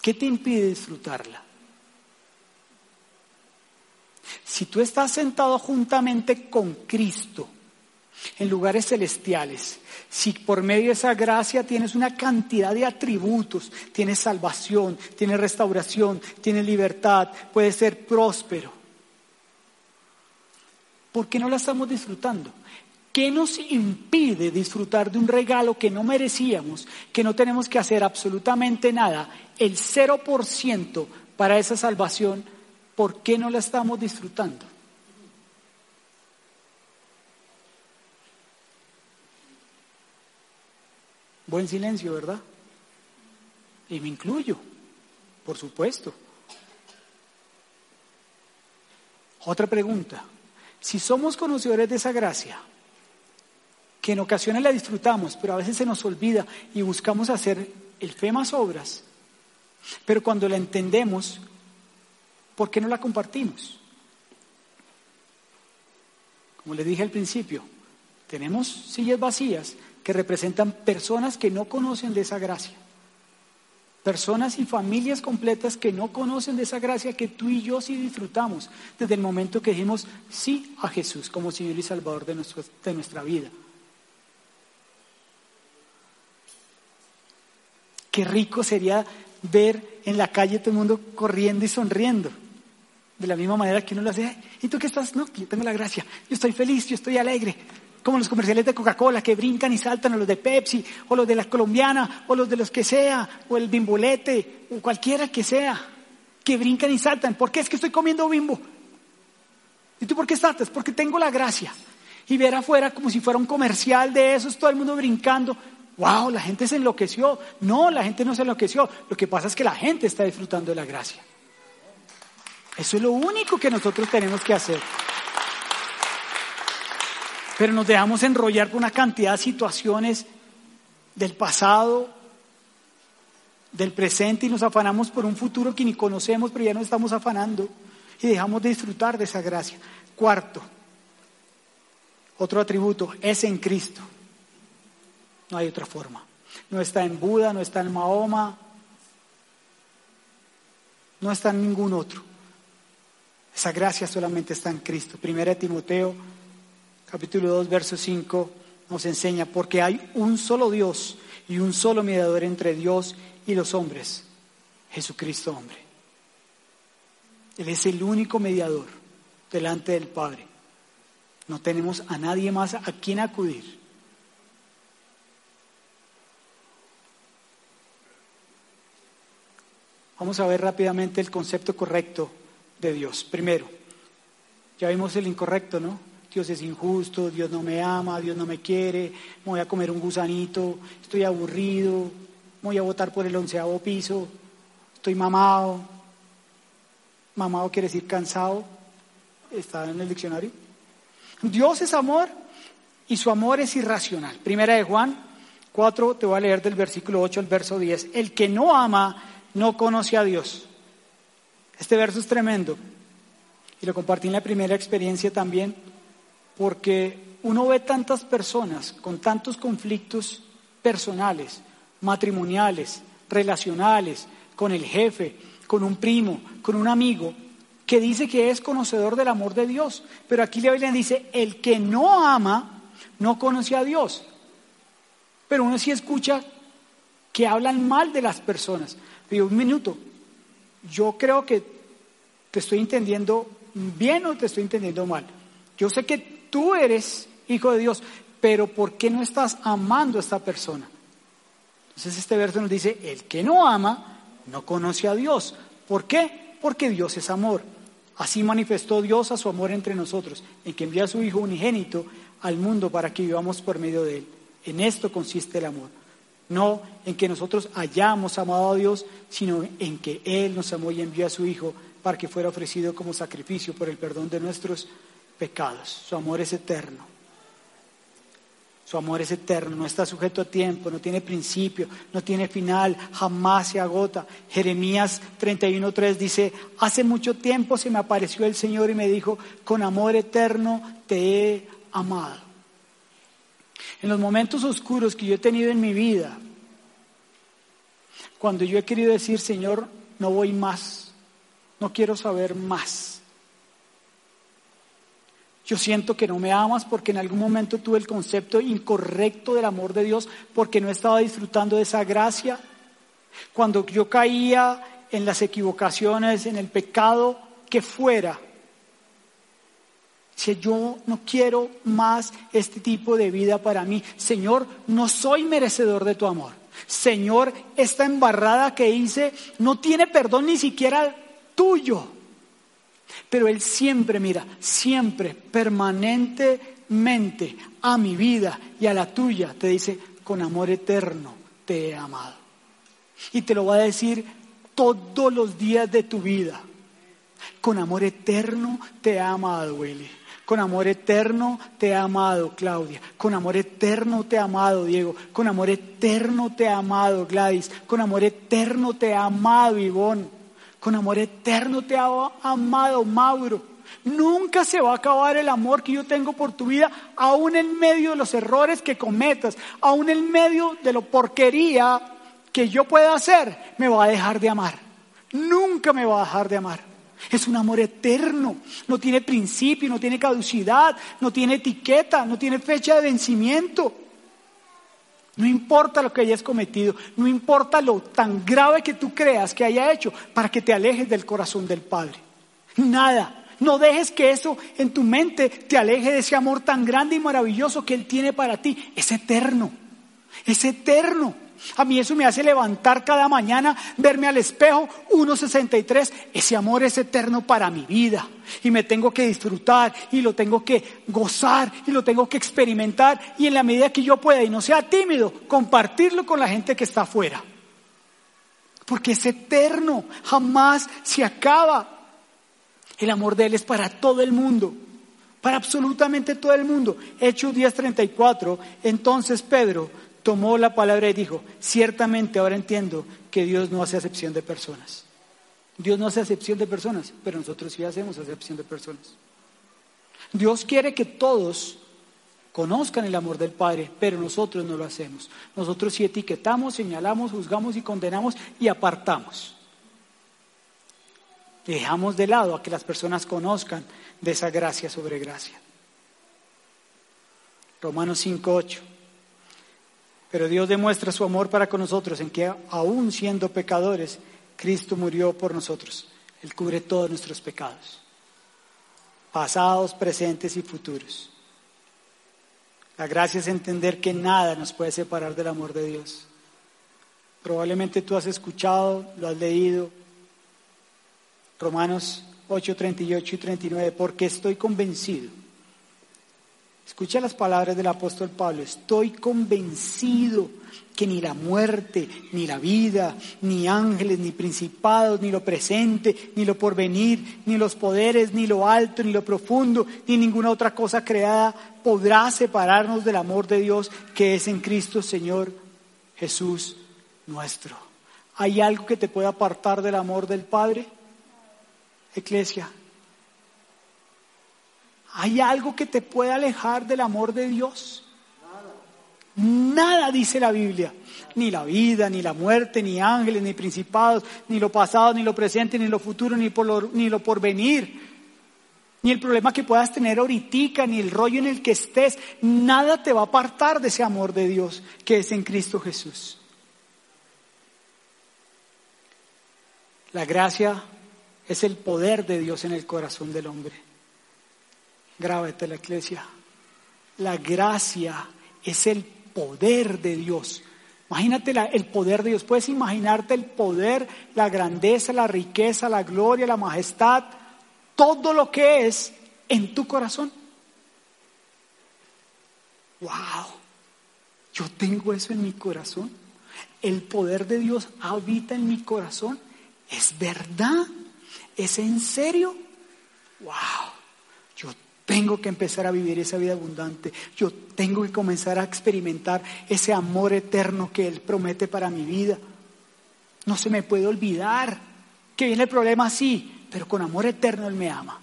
¿qué te impide disfrutarla? Si tú estás sentado juntamente con Cristo en lugares celestiales, si por medio de esa gracia tienes una cantidad de atributos, tienes salvación, tienes restauración, tienes libertad, puedes ser próspero, ¿por qué no la estamos disfrutando? ¿Qué nos impide disfrutar de un regalo que no merecíamos, que no tenemos que hacer absolutamente nada, el 0% para esa salvación? ¿Por qué no la estamos disfrutando? Buen silencio, ¿verdad? Y me incluyo, por supuesto. Otra pregunta. Si somos conocedores de esa gracia, que en ocasiones la disfrutamos, pero a veces se nos olvida y buscamos hacer el fe más obras. Pero cuando la entendemos, ¿por qué no la compartimos? Como les dije al principio, tenemos sillas vacías que representan personas que no conocen de esa gracia. Personas y familias completas que no conocen de esa gracia que tú y yo sí disfrutamos desde el momento que dijimos sí a Jesús como Señor y Salvador de, de nuestra vida. Qué rico sería ver en la calle todo el mundo corriendo y sonriendo. De la misma manera que uno lo hace. ¿Y tú qué estás? No, yo tengo la gracia. Yo estoy feliz, yo estoy alegre. Como los comerciales de Coca-Cola que brincan y saltan, o los de Pepsi, o los de la colombiana, o los de los que sea, o el bimbolete, o cualquiera que sea, que brincan y saltan. ¿Por qué es que estoy comiendo bimbo? ¿Y tú por qué saltas? Porque tengo la gracia. Y ver afuera como si fuera un comercial de esos, todo el mundo brincando wow, la gente se enloqueció. No, la gente no se enloqueció. Lo que pasa es que la gente está disfrutando de la gracia. Eso es lo único que nosotros tenemos que hacer. Pero nos dejamos enrollar por una cantidad de situaciones del pasado, del presente y nos afanamos por un futuro que ni conocemos, pero ya nos estamos afanando y dejamos de disfrutar de esa gracia. Cuarto, otro atributo, es en Cristo. No hay otra forma. No está en Buda, no está en Mahoma, no está en ningún otro. Esa gracia solamente está en Cristo. Primera Timoteo, capítulo 2, verso 5, nos enseña, porque hay un solo Dios y un solo mediador entre Dios y los hombres, Jesucristo hombre. Él es el único mediador delante del Padre. No tenemos a nadie más a quien acudir. Vamos a ver rápidamente el concepto correcto de Dios. Primero, ya vimos el incorrecto, ¿no? Dios es injusto, Dios no me ama, Dios no me quiere, me voy a comer un gusanito, estoy aburrido, voy a votar por el onceavo piso, estoy mamado. Mamado quiere decir cansado, está en el diccionario. Dios es amor y su amor es irracional. Primera de Juan 4, te voy a leer del versículo 8 al verso 10. El que no ama no conoce a Dios. Este verso es tremendo y lo compartí en la primera experiencia también porque uno ve tantas personas con tantos conflictos personales, matrimoniales, relacionales, con el jefe, con un primo, con un amigo, que dice que es conocedor del amor de Dios. Pero aquí la Biblia dice, el que no ama no conoce a Dios. Pero uno sí escucha que hablan mal de las personas un minuto, yo creo que ¿Te estoy entendiendo bien o te estoy entendiendo mal? Yo sé que tú eres hijo de Dios, pero ¿por qué no estás amando a esta persona? Entonces este verso nos dice, el que no ama no conoce a Dios. ¿Por qué? Porque Dios es amor. Así manifestó Dios a su amor entre nosotros, en que envía a su Hijo unigénito al mundo para que vivamos por medio de Él. En esto consiste el amor. No en que nosotros hayamos amado a Dios, sino en que Él nos amó y envió a su Hijo para que fuera ofrecido como sacrificio por el perdón de nuestros pecados. Su amor es eterno. Su amor es eterno, no está sujeto a tiempo, no tiene principio, no tiene final, jamás se agota. Jeremías 31.3 dice, hace mucho tiempo se me apareció el Señor y me dijo, con amor eterno te he amado. En los momentos oscuros que yo he tenido en mi vida, cuando yo he querido decir, Señor, no voy más, no quiero saber más yo siento que no me amas porque en algún momento tuve el concepto incorrecto del amor de Dios porque no estaba disfrutando de esa gracia. Cuando yo caía en las equivocaciones, en el pecado que fuera, si yo no quiero más este tipo de vida para mí, Señor, no soy merecedor de tu amor. Señor, esta embarrada que hice no tiene perdón ni siquiera tuyo. Pero Él siempre, mira, siempre, permanentemente a mi vida y a la tuya, te dice, con amor eterno te he amado. Y te lo va a decir todos los días de tu vida. Con amor eterno te he amado, Willy. Con amor eterno te he amado, Claudia. Con amor eterno te he amado, Diego. Con amor eterno te he amado, Gladys. Con amor eterno te he amado, Ivonne. Con amor eterno te ha amado, Mauro. Nunca se va a acabar el amor que yo tengo por tu vida, aún en medio de los errores que cometas, aún en medio de lo porquería que yo pueda hacer, me va a dejar de amar. Nunca me va a dejar de amar. Es un amor eterno, no tiene principio, no tiene caducidad, no tiene etiqueta, no tiene fecha de vencimiento. No importa lo que hayas cometido, no importa lo tan grave que tú creas que haya hecho para que te alejes del corazón del Padre. Nada. No dejes que eso en tu mente te aleje de ese amor tan grande y maravilloso que Él tiene para ti. Es eterno. Es eterno. A mí eso me hace levantar cada mañana, verme al espejo, 1.63. Ese amor es eterno para mi vida. Y me tengo que disfrutar y lo tengo que gozar y lo tengo que experimentar. Y en la medida que yo pueda y no sea tímido, compartirlo con la gente que está afuera. Porque es eterno, jamás se acaba. El amor de Él es para todo el mundo para absolutamente todo el mundo. Hechos 10:34, entonces Pedro tomó la palabra y dijo, ciertamente ahora entiendo que Dios no hace acepción de personas. Dios no hace acepción de personas, pero nosotros sí hacemos acepción de personas. Dios quiere que todos conozcan el amor del Padre, pero nosotros no lo hacemos. Nosotros sí etiquetamos, señalamos, juzgamos y condenamos y apartamos. Dejamos de lado a que las personas conozcan de esa gracia sobre gracia. Romanos 5.8. Pero Dios demuestra su amor para con nosotros en que aún siendo pecadores, Cristo murió por nosotros. Él cubre todos nuestros pecados, pasados, presentes y futuros. La gracia es entender que nada nos puede separar del amor de Dios. Probablemente tú has escuchado, lo has leído. Romanos 8, 38 y 39, porque estoy convencido Escucha las palabras del apóstol Pablo. Estoy convencido que ni la muerte, ni la vida, ni ángeles, ni principados, ni lo presente, ni lo porvenir, ni los poderes, ni lo alto, ni lo profundo, ni ninguna otra cosa creada podrá separarnos del amor de Dios que es en Cristo Señor Jesús nuestro. ¿Hay algo que te pueda apartar del amor del Padre? Iglesia, ¿Hay algo que te pueda alejar del amor de Dios? Nada, dice la Biblia. Ni la vida, ni la muerte, ni ángeles, ni principados, ni lo pasado, ni lo presente, ni lo futuro, ni, por lo, ni lo porvenir. Ni el problema que puedas tener ahorita, ni el rollo en el que estés. Nada te va a apartar de ese amor de Dios que es en Cristo Jesús. La gracia es el poder de Dios en el corazón del hombre. Grábete la iglesia. La gracia es el poder de Dios. Imagínate el poder de Dios. Puedes imaginarte el poder, la grandeza, la riqueza, la gloria, la majestad, todo lo que es en tu corazón. ¡Wow! Yo tengo eso en mi corazón. El poder de Dios habita en mi corazón. ¿Es verdad? ¿Es en serio? ¡Wow! Tengo que empezar a vivir esa vida abundante. Yo tengo que comenzar a experimentar ese amor eterno que Él promete para mi vida. No se me puede olvidar que viene el problema así, pero con amor eterno Él me ama.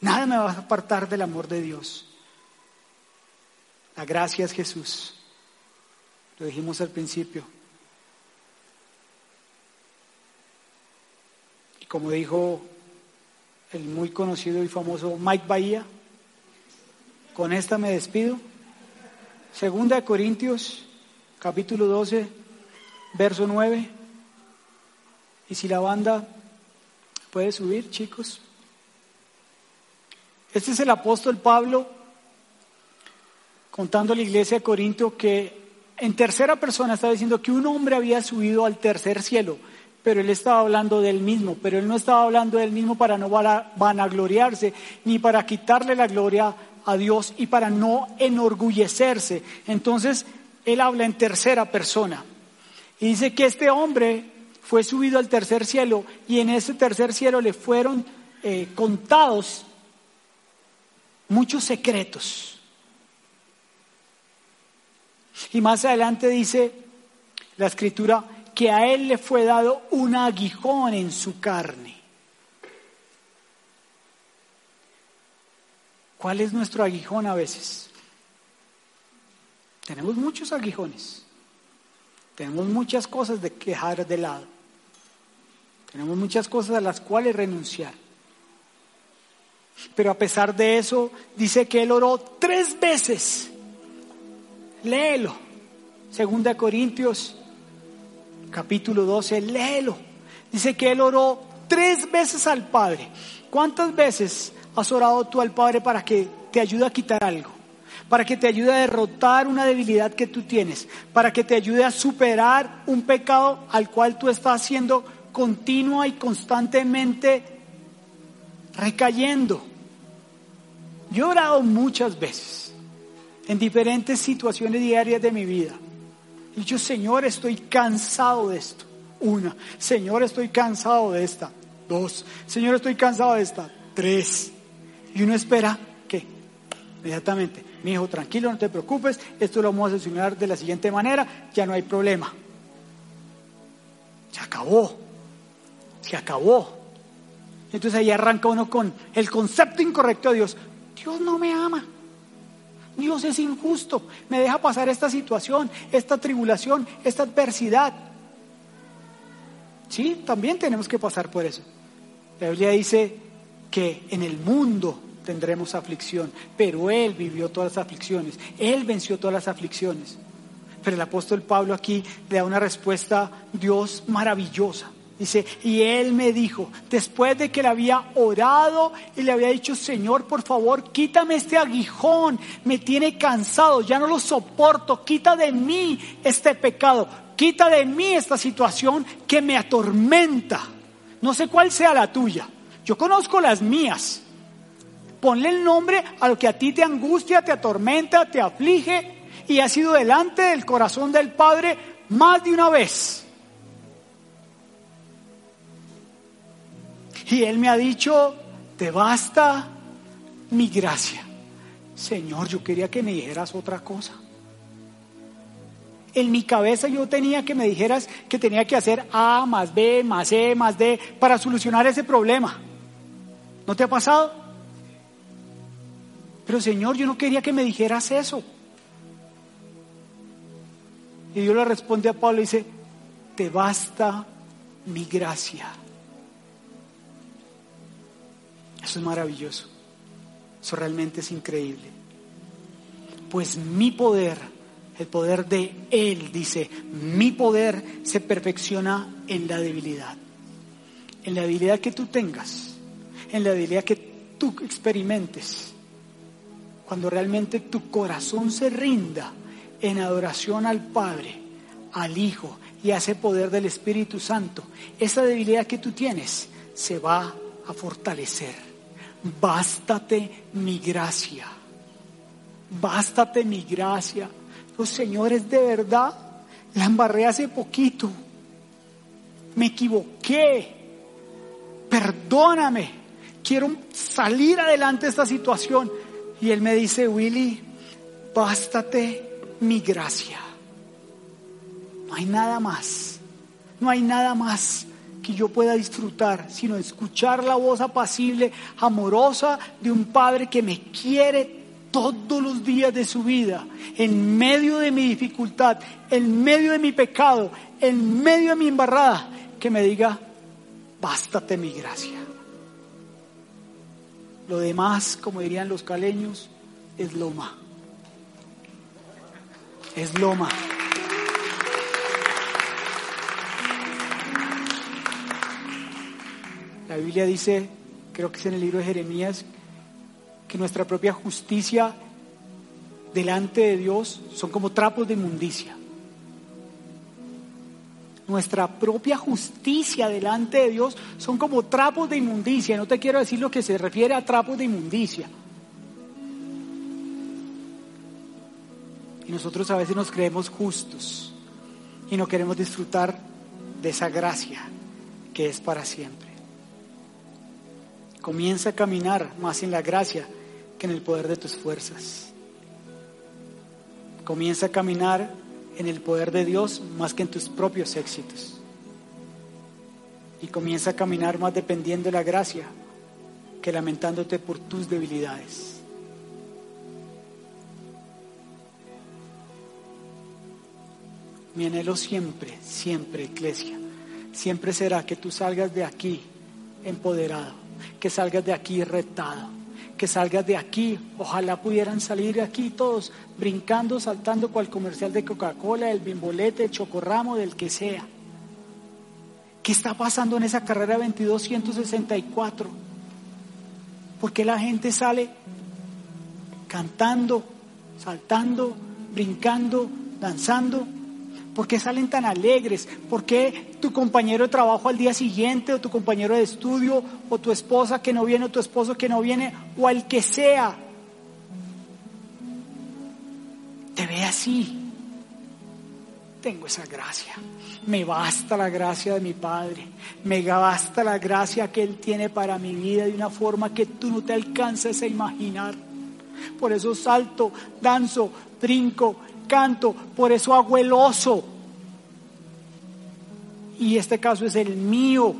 Nada me va a apartar del amor de Dios. La gracia es Jesús. Lo dijimos al principio. Y como dijo el muy conocido y famoso Mike Bahía, con esta me despido. Segunda de Corintios, capítulo 12, verso 9. Y si la banda puede subir, chicos. Este es el apóstol Pablo contando a la iglesia de Corinto que en tercera persona estaba diciendo que un hombre había subido al tercer cielo, pero él estaba hablando del mismo, pero él no estaba hablando del mismo para no vanagloriarse, ni para quitarle la gloria a Dios y para no enorgullecerse. Entonces, él habla en tercera persona y dice que este hombre fue subido al tercer cielo y en ese tercer cielo le fueron eh, contados muchos secretos y más adelante dice la escritura que a él le fue dado un aguijón en su carne. ¿Cuál es nuestro aguijón a veces? Tenemos muchos aguijones. Tenemos muchas cosas de que dejar de lado. Tenemos muchas cosas a las cuales renunciar. Pero a pesar de eso, dice que él oró tres veces léelo. Segunda Corintios, capítulo 12, léelo. Dice que él oró tres veces al Padre. ¿Cuántas veces has orado tú al Padre para que te ayude a quitar algo? Para que te ayude a derrotar una debilidad que tú tienes, para que te ayude a superar un pecado al cual tú estás haciendo continua y constantemente recayendo. Yo he orado muchas veces en diferentes situaciones diarias de mi vida. Y yo, Señor, estoy cansado de esto. Una, Señor, estoy cansado de esta. Dos, Señor, estoy cansado de esta. Tres. Y uno espera que, inmediatamente, mi hijo, tranquilo, no te preocupes, esto lo vamos a solucionar de la siguiente manera, ya no hay problema. Se acabó. Se acabó. Entonces ahí arranca uno con el concepto incorrecto de Dios. Dios no me ama. Dios es injusto, me deja pasar esta situación, esta tribulación, esta adversidad. Sí, también tenemos que pasar por eso. La Biblia dice que en el mundo tendremos aflicción, pero Él vivió todas las aflicciones, Él venció todas las aflicciones. Pero el apóstol Pablo aquí le da una respuesta, Dios maravillosa. Dice, y él me dijo, después de que le había orado y le había dicho, Señor, por favor, quítame este aguijón, me tiene cansado, ya no lo soporto, quita de mí este pecado, quita de mí esta situación que me atormenta. No sé cuál sea la tuya, yo conozco las mías. Ponle el nombre a lo que a ti te angustia, te atormenta, te aflige y ha sido delante del corazón del Padre más de una vez. Y Él me ha dicho, te basta mi gracia. Señor, yo quería que me dijeras otra cosa. En mi cabeza yo tenía que me dijeras que tenía que hacer A más B más C más D para solucionar ese problema. ¿No te ha pasado? Pero Señor, yo no quería que me dijeras eso. Y Dios le responde a Pablo y dice, te basta mi gracia. Eso es maravilloso. Eso realmente es increíble. Pues mi poder, el poder de Él, dice, mi poder se perfecciona en la debilidad. en la debilidad que tú tengas, en la debilidad que tú experimentes, cuando realmente tu corazón se rinda en adoración al Padre, al Hijo y a ese poder del Espíritu Santo, esa debilidad que tú tienes se va a fortalecer. Bástate mi gracia. Bástate mi gracia. Los señores de verdad la embarré hace poquito. Me equivoqué. Perdóname. Quiero salir adelante de esta situación. Y él me dice, Willy, bástate mi gracia. No hay nada más. No hay nada más que yo pueda disfrutar, sino escuchar la voz apacible, amorosa de un Padre que me quiere todos los días de su vida, en medio de mi dificultad, en medio de mi pecado, en medio de mi embarrada, que me diga, bástate mi gracia. Lo demás, como dirían los caleños, es loma. Es loma. Biblia dice, creo que es en el libro de Jeremías, que nuestra propia justicia delante de Dios son como trapos de inmundicia. Nuestra propia justicia delante de Dios son como trapos de inmundicia. No te quiero decir lo que se refiere a trapos de inmundicia. Y nosotros a veces nos creemos justos y no queremos disfrutar de esa gracia que es para siempre. Comienza a caminar más en la gracia que en el poder de tus fuerzas. Comienza a caminar en el poder de Dios más que en tus propios éxitos. Y comienza a caminar más dependiendo de la gracia que lamentándote por tus debilidades. Mi anhelo siempre, siempre, iglesia, siempre será que tú salgas de aquí empoderado que salgas de aquí retado, que salgas de aquí, ojalá pudieran salir de aquí todos brincando, saltando cual comercial de Coca-Cola, del bimbolete, del chocorramo, del que sea. ¿Qué está pasando en esa carrera 2264? ¿Por qué la gente sale cantando, saltando, brincando, danzando? ¿Por qué salen tan alegres? ¿Por qué tu compañero de trabajo al día siguiente o tu compañero de estudio o tu esposa que no viene o tu esposo que no viene o al que sea te ve así? Tengo esa gracia. Me basta la gracia de mi Padre. Me basta la gracia que Él tiene para mi vida de una forma que tú no te alcances a imaginar. Por eso salto, danzo, brinco, canto, por eso hago el oso. Y este caso es el mío.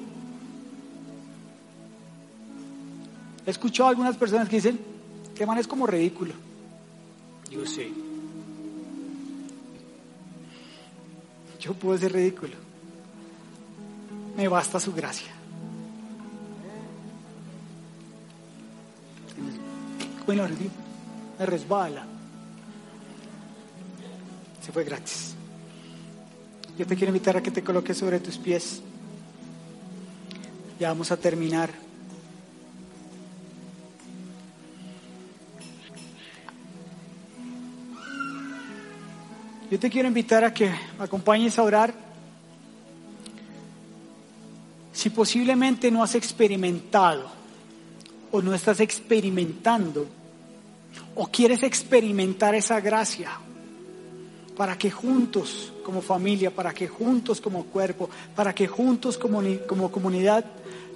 He escuchado a algunas personas que dicen, que man es como ridículo. Yo sé. Yo puedo ser ridículo. Me basta su gracia. Bueno, me resbala fue gratis. Yo te quiero invitar a que te coloques sobre tus pies. Ya vamos a terminar. Yo te quiero invitar a que me acompañes a orar. Si posiblemente no has experimentado o no estás experimentando o quieres experimentar esa gracia para que juntos como familia, para que juntos como cuerpo, para que juntos como, comunidad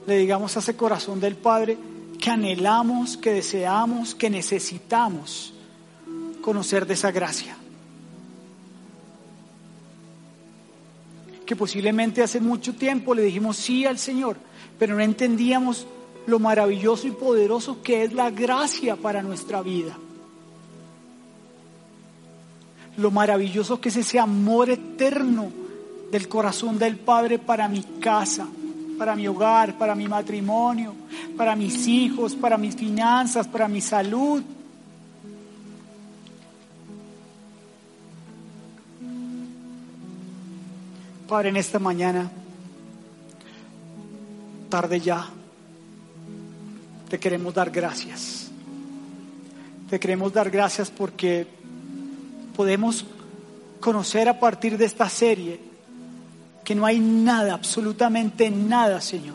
le digamos a ese corazón del Padre que anhelamos, que deseamos, que necesitamos conocer de esa gracia. Que posiblemente hace mucho tiempo le dijimos sí al Señor, pero no entendíamos lo maravilloso y poderoso que es la gracia para nuestra vida lo maravilloso que es ese amor eterno del corazón del Padre para mi casa, para mi hogar, para mi matrimonio, para mis hijos, para mis finanzas, para mi salud. Padre, en esta mañana tarde ya, te queremos dar gracias. Te queremos dar gracias porque podemos conocer a partir de esta serie que no hay nada, absolutamente nada, Señor,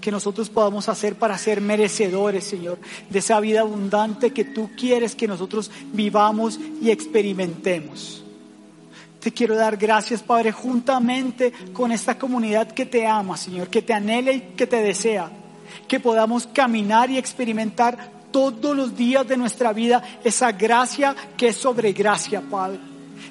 que nosotros podamos hacer para ser merecedores, Señor, de esa vida abundante que tú quieres que nosotros vivamos y experimentemos. Te quiero dar gracias, Padre, juntamente con esta comunidad que te ama, Señor, que te anhela y que te desea, que podamos caminar y experimentar todos los días de nuestra vida esa gracia que es sobre gracia, Padre.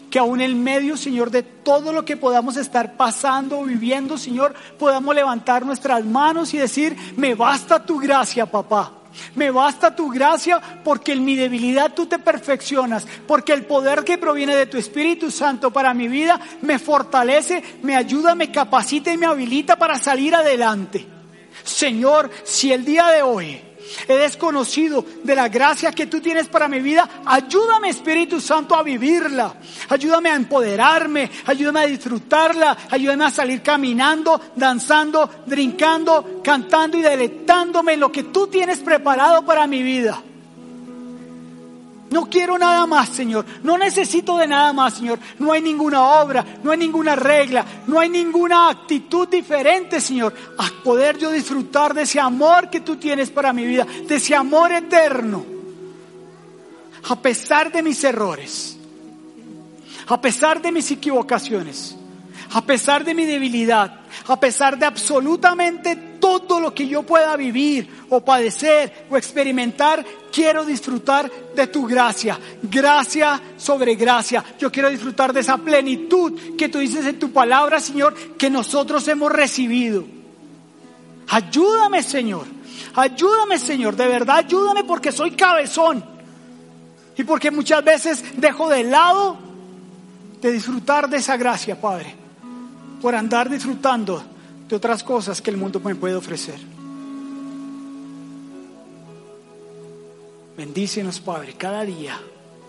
Que aún en medio, Señor, de todo lo que podamos estar pasando o viviendo, Señor, podamos levantar nuestras manos y decir, me basta tu gracia, papá. Me basta tu gracia porque en mi debilidad tú te perfeccionas, porque el poder que proviene de tu Espíritu Santo para mi vida me fortalece, me ayuda, me capacita y me habilita para salir adelante. Señor, si el día de hoy he desconocido de la gracia que tú tienes para mi vida, ayúdame Espíritu Santo a vivirla, ayúdame a empoderarme, ayúdame a disfrutarla, ayúdame a salir caminando, danzando, brincando, cantando y deleitándome en lo que tú tienes preparado para mi vida. No quiero nada más, Señor. No necesito de nada más, Señor. No hay ninguna obra, no hay ninguna regla, no hay ninguna actitud diferente, Señor. A poder yo disfrutar de ese amor que tú tienes para mi vida, de ese amor eterno. A pesar de mis errores, a pesar de mis equivocaciones, a pesar de mi debilidad, a pesar de absolutamente todo lo que yo pueda vivir o padecer o experimentar, quiero disfrutar de tu gracia, gracia sobre gracia. Yo quiero disfrutar de esa plenitud que tú dices en tu palabra, Señor, que nosotros hemos recibido. Ayúdame, Señor. Ayúdame, Señor. De verdad, ayúdame porque soy cabezón. Y porque muchas veces dejo de lado de disfrutar de esa gracia, Padre por andar disfrutando de otras cosas que el mundo me puede ofrecer. Bendícenos, Padre, cada día,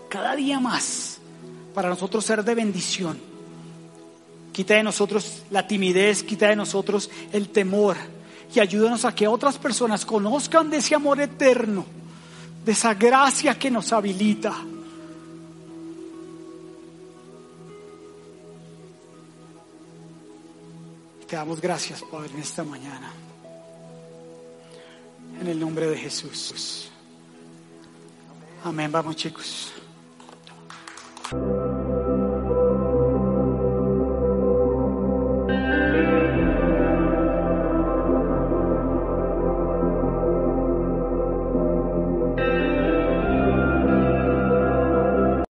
cada día más, para nosotros ser de bendición. Quita de nosotros la timidez, quita de nosotros el temor y ayúdanos a que otras personas conozcan de ese amor eterno, de esa gracia que nos habilita Te damos gracias, Padre, en esta mañana. En el nombre de Jesús. Amén. Vamos, chicos.